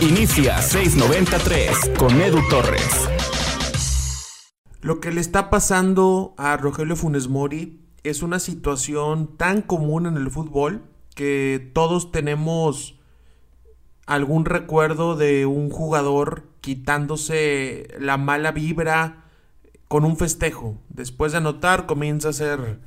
Inicia 693 con Edu Torres. Lo que le está pasando a Rogelio Funes Mori es una situación tan común en el fútbol que todos tenemos algún recuerdo de un jugador quitándose la mala vibra con un festejo. Después de anotar comienza a hacer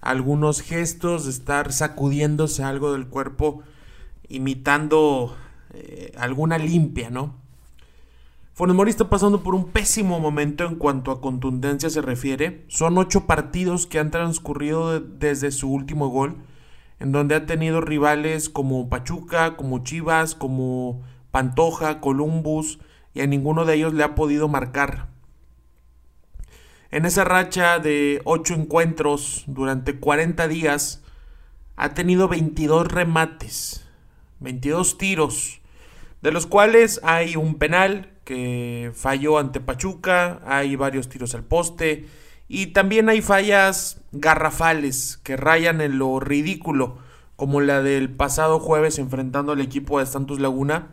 algunos gestos, de estar sacudiéndose algo del cuerpo, imitando eh, alguna limpia, ¿no? Funes está pasando por un pésimo momento en cuanto a contundencia se refiere. Son ocho partidos que han transcurrido desde su último gol, en donde ha tenido rivales como Pachuca, como Chivas, como Pantoja, Columbus, y a ninguno de ellos le ha podido marcar. En esa racha de ocho encuentros durante 40 días, ha tenido 22 remates, 22 tiros, de los cuales hay un penal que falló ante Pachuca, hay varios tiros al poste y también hay fallas garrafales que rayan en lo ridículo, como la del pasado jueves enfrentando al equipo de Santos Laguna,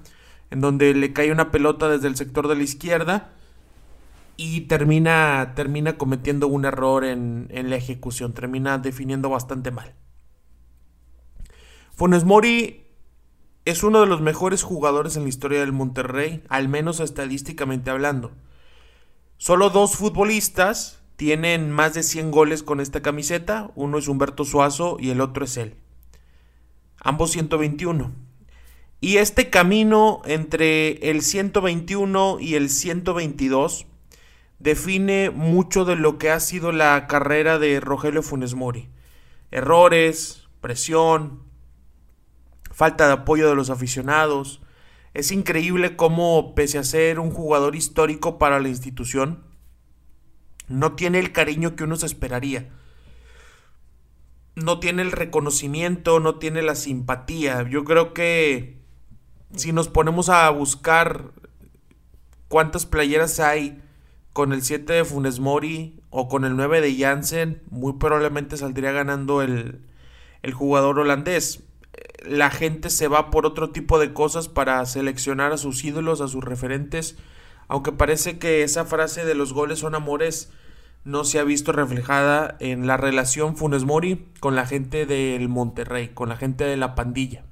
en donde le cae una pelota desde el sector de la izquierda y termina, termina cometiendo un error en, en la ejecución, termina definiendo bastante mal. Funes Mori es uno de los mejores jugadores en la historia del Monterrey, al menos estadísticamente hablando. Solo dos futbolistas tienen más de 100 goles con esta camiseta, uno es Humberto Suazo y el otro es él. Ambos 121. Y este camino entre el 121 y el 122 define mucho de lo que ha sido la carrera de Rogelio Funes Mori. Errores, presión, falta de apoyo de los aficionados. Es increíble cómo, pese a ser un jugador histórico para la institución, no tiene el cariño que uno se esperaría. No tiene el reconocimiento, no tiene la simpatía. Yo creo que si nos ponemos a buscar cuántas playeras hay con el 7 de Funes Mori o con el 9 de Jansen, muy probablemente saldría ganando el, el jugador holandés la gente se va por otro tipo de cosas para seleccionar a sus ídolos, a sus referentes, aunque parece que esa frase de los goles son amores no se ha visto reflejada en la relación Funes Mori con la gente del Monterrey, con la gente de la pandilla.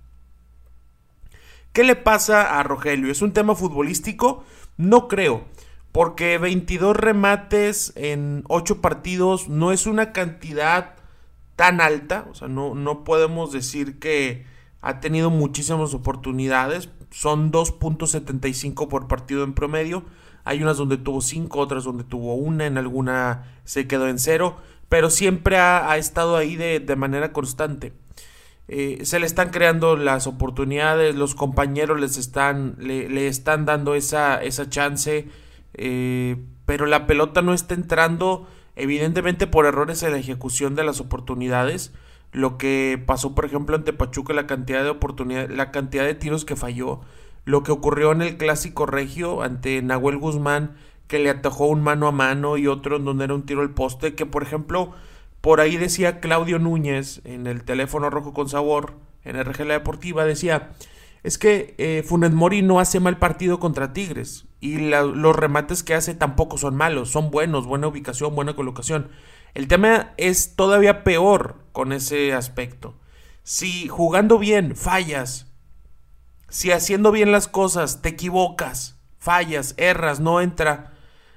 ¿Qué le pasa a Rogelio? ¿Es un tema futbolístico? No creo, porque 22 remates en 8 partidos no es una cantidad tan alta, o sea, no, no podemos decir que ha tenido muchísimas oportunidades, son 2.75 por partido en promedio, hay unas donde tuvo 5, otras donde tuvo una, en alguna se quedó en cero, pero siempre ha, estado ahí de, manera constante. Eh, se le están creando las oportunidades, los compañeros les están, le, están dando esa, esa chance, eh, pero la pelota no está entrando evidentemente por errores en la ejecución de las oportunidades lo que pasó por ejemplo ante Pachuca la cantidad de oportunidades la cantidad de tiros que falló lo que ocurrió en el clásico regio ante Nahuel Guzmán que le atajó un mano a mano y otro en donde era un tiro al poste que por ejemplo por ahí decía Claudio Núñez en el teléfono rojo con sabor en RG La Deportiva decía es que eh, Funes Mori no hace mal partido contra Tigres y los remates que hace tampoco son malos, son buenos, buena ubicación, buena colocación. El tema es todavía peor con ese aspecto. Si jugando bien fallas, si haciendo bien las cosas te equivocas, fallas, erras, no entra,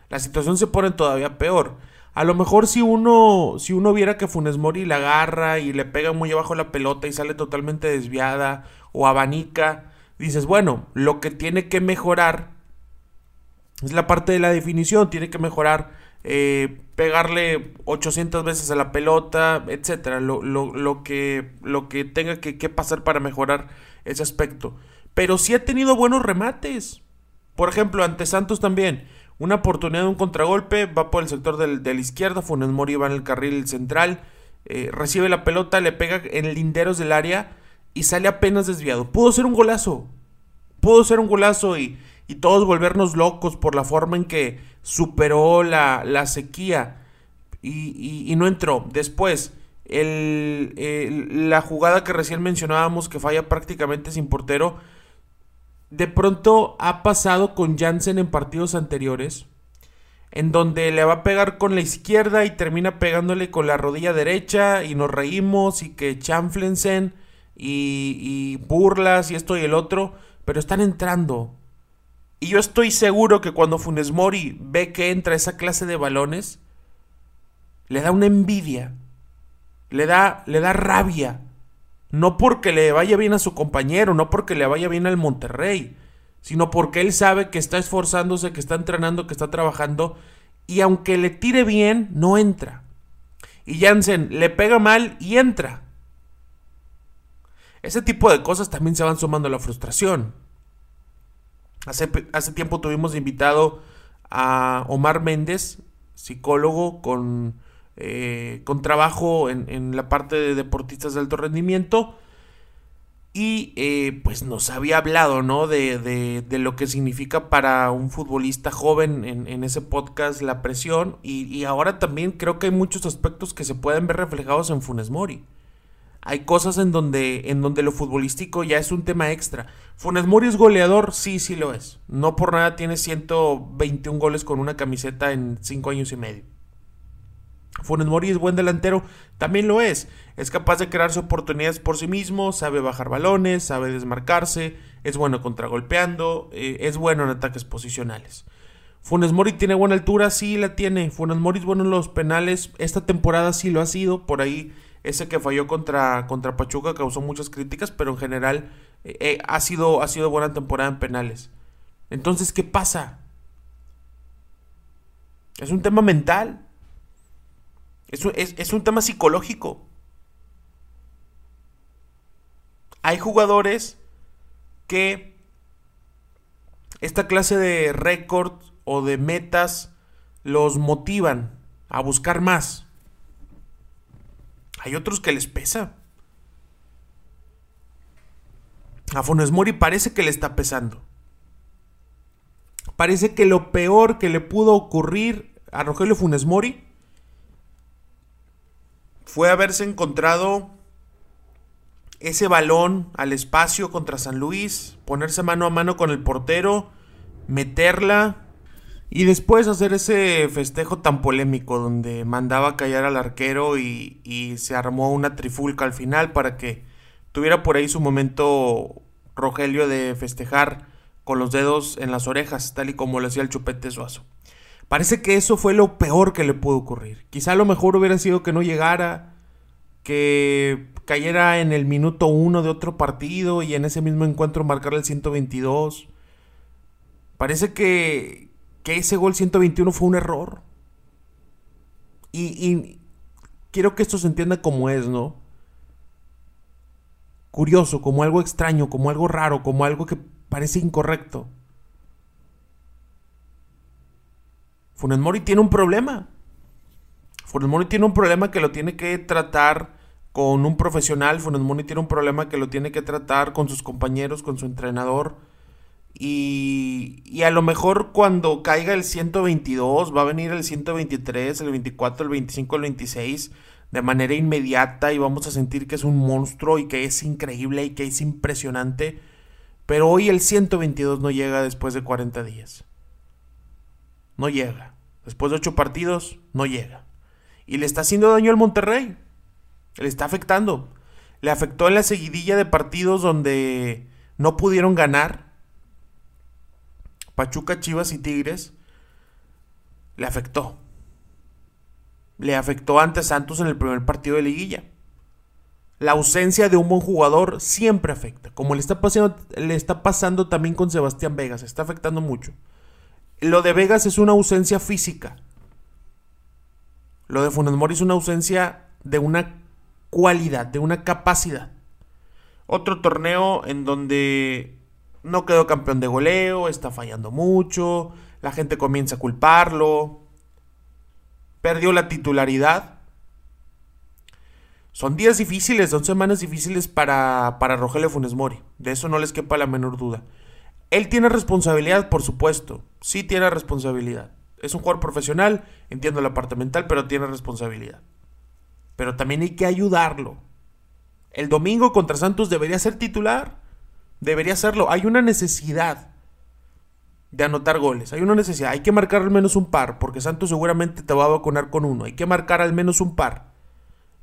la situación se pone todavía peor. A lo mejor si uno, si uno viera que Funes Mori la agarra y le pega muy abajo la pelota y sale totalmente desviada o abanica, dices, bueno, lo que tiene que mejorar es la parte de la definición, tiene que mejorar eh, pegarle 800 veces a la pelota, etcétera, lo, lo, que, lo que tenga que, pasar para mejorar ese aspecto. Pero sí ha tenido buenos remates. Por ejemplo, ante Santos también. Una oportunidad de un contragolpe, va por el sector de la izquierda, Funes Mori va en el carril central, eh, recibe la pelota, le pega en linderos del área y sale apenas desviado. Pudo ser un golazo, pudo ser un golazo y, y todos volvernos locos por la forma en que superó la, la sequía y, y, no entró. Después, la jugada que recién mencionábamos que falla prácticamente sin portero, de pronto ha pasado con Jansen en partidos anteriores, en donde le va a pegar con la izquierda y termina pegándole con la rodilla derecha y nos reímos y que Chanflensen y burlas y esto y el otro, pero están entrando. Y yo estoy seguro que cuando Funes Mori ve que entra esa clase de balones, le da una envidia, le da, le da rabia. No porque le vaya bien a su compañero, no porque le vaya bien al Monterrey, sino porque él sabe que está esforzándose, que está entrenando, que está trabajando, y aunque le tire bien, no entra. Y Jansen le pega mal y entra. Ese tipo de cosas también se van sumando a la frustración. Hace, hace tiempo tuvimos invitado a Omar Méndez, psicólogo con, eh, con trabajo en, en la parte de deportistas de alto rendimiento y eh, pues nos había hablado, ¿no? De, de, de, lo que significa para un futbolista joven en, en ese podcast la presión. Y, y, ahora también creo que hay muchos aspectos que se pueden ver reflejados en Funes Mori. Hay cosas en donde, en donde lo futbolístico ya es un tema extra. Funes Mori es goleador, sí, sí lo es. No por nada tiene 121 goles con una camiseta en 5 años y medio. Funes Mori es buen delantero, también lo es. Es capaz de crearse oportunidades por sí mismo, sabe bajar balones, sabe desmarcarse, es bueno contragolpeando, eh, es bueno en ataques posicionales. Funes Mori tiene buena altura, sí la tiene. Funes Mori es bueno en los penales, esta temporada sí lo ha sido, por ahí ese que falló contra, contra Pachuca causó muchas críticas, pero en general eh, eh, ha, sido, ha sido buena temporada en penales. Entonces, ¿qué pasa? Es un tema mental. Es un, tema psicológico. Hay jugadores que esta clase de récord o de metas los motivan a buscar más. Hay otros que les pesa. A Funes Mori parece que le está pesando. Parece que lo peor que le pudo ocurrir a Rogelio Funes Mori fue haberse encontrado ese balón al espacio contra San Luis, ponerse mano a mano con el portero, meterla y después hacer ese festejo tan polémico donde mandaba callar al arquero y, y, se armó una trifulca al final para que tuviera por ahí su momento Rogelio de festejar con los dedos en las orejas, tal y como lo hacía el chupete suazo. Parece que eso fue lo peor que le pudo ocurrir. Quizá lo mejor hubiera sido que no llegara, que cayera en el minuto uno de otro partido y en ese mismo encuentro marcar el 122. Parece que, que ese gol 121 fue un error. Y, quiero que esto se entienda como es, ¿no? Curioso, como algo extraño, como algo raro, como algo que parece incorrecto. Funes Mori tiene un problema. Funes Mori tiene un problema que lo tiene que tratar con un profesional. Funes Mori tiene un problema que lo tiene que tratar con sus compañeros, con su entrenador. Y, a lo mejor cuando caiga el 122, va a venir el 123, el 24, el 25, el 26 de manera inmediata y vamos a sentir que es un monstruo y que es increíble y que es impresionante. Pero hoy el 122 no llega después de 40 días. No llega. Después de ocho partidos, no llega. Y le está haciendo daño al Monterrey. Le está afectando. Le afectó en la seguidilla de partidos donde no pudieron ganar. Pachuca, Chivas y Tigres. Le afectó. Le afectó ante Santos en el primer partido de liguilla. La ausencia de un buen jugador siempre afecta. Como le está pasando, le está pasando también con Sebastián Vegas. Está afectando mucho. Lo de Vegas es una ausencia física. Lo de Funes Mori es una ausencia de una cualidad, de una capacidad. Otro torneo en donde no quedó campeón de goleo, está fallando mucho, la gente comienza a culparlo, perdió la titularidad. Son días difíciles, son semanas difíciles para, para Rogelio Funes Mori, de eso no les quepa la menor duda. Él tiene responsabilidad, por supuesto. Sí tiene responsabilidad. Es un jugador profesional, entiendo la parte mental, pero tiene responsabilidad. pero también hay que ayudarlo. El domingo contra Santos debería ser titular. Debería serlo. Hay una necesidad de anotar goles. Hay una necesidad. Hay que marcar al menos un par, porque Santos seguramente te va a vacunar con uno. Hay que marcar al menos un par.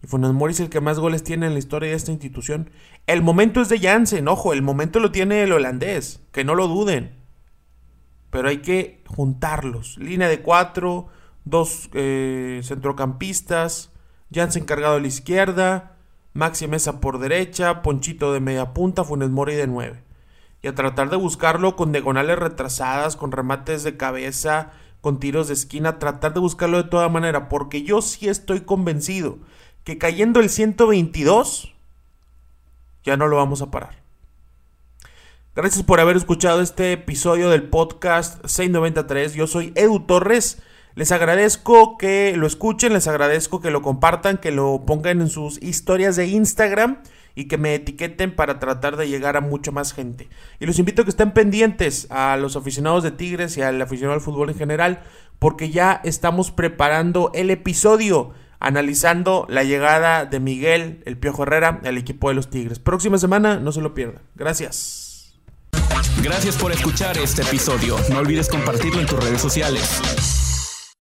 Y Funes es el que más goles tiene en la historia de esta institución. El momento es de Jansen, ojo, el momento lo tiene el holandés, que no lo duden. Pero hay que juntarlos. Línea de cuatro, dos eh, centrocampistas, Jansen cargado a la izquierda, Maxi Mesa por derecha, Ponchito de media punta, Funes Mori de nueve y a tratar de buscarlo con diagonales retrasadas, con remates de cabeza, con tiros de esquina, tratar de buscarlo de toda manera, porque yo sí estoy convencido que cayendo el 122 ya no lo vamos a parar. Gracias por haber escuchado este episodio del podcast 693. Yo soy Edu Torres. Les agradezco que lo escuchen, les agradezco que lo compartan, que lo pongan en sus historias de Instagram y que me etiqueten para tratar de llegar a mucha más gente. Y los invito a que estén pendientes a los aficionados de Tigres y al aficionado al fútbol en general, porque ya estamos preparando el episodio analizando la llegada de Miguel, el Piojo Herrera, al equipo de los Tigres. Próxima semana, no se lo pierdan. Gracias. Gracias por escuchar este episodio. No olvides compartirlo en tus redes sociales.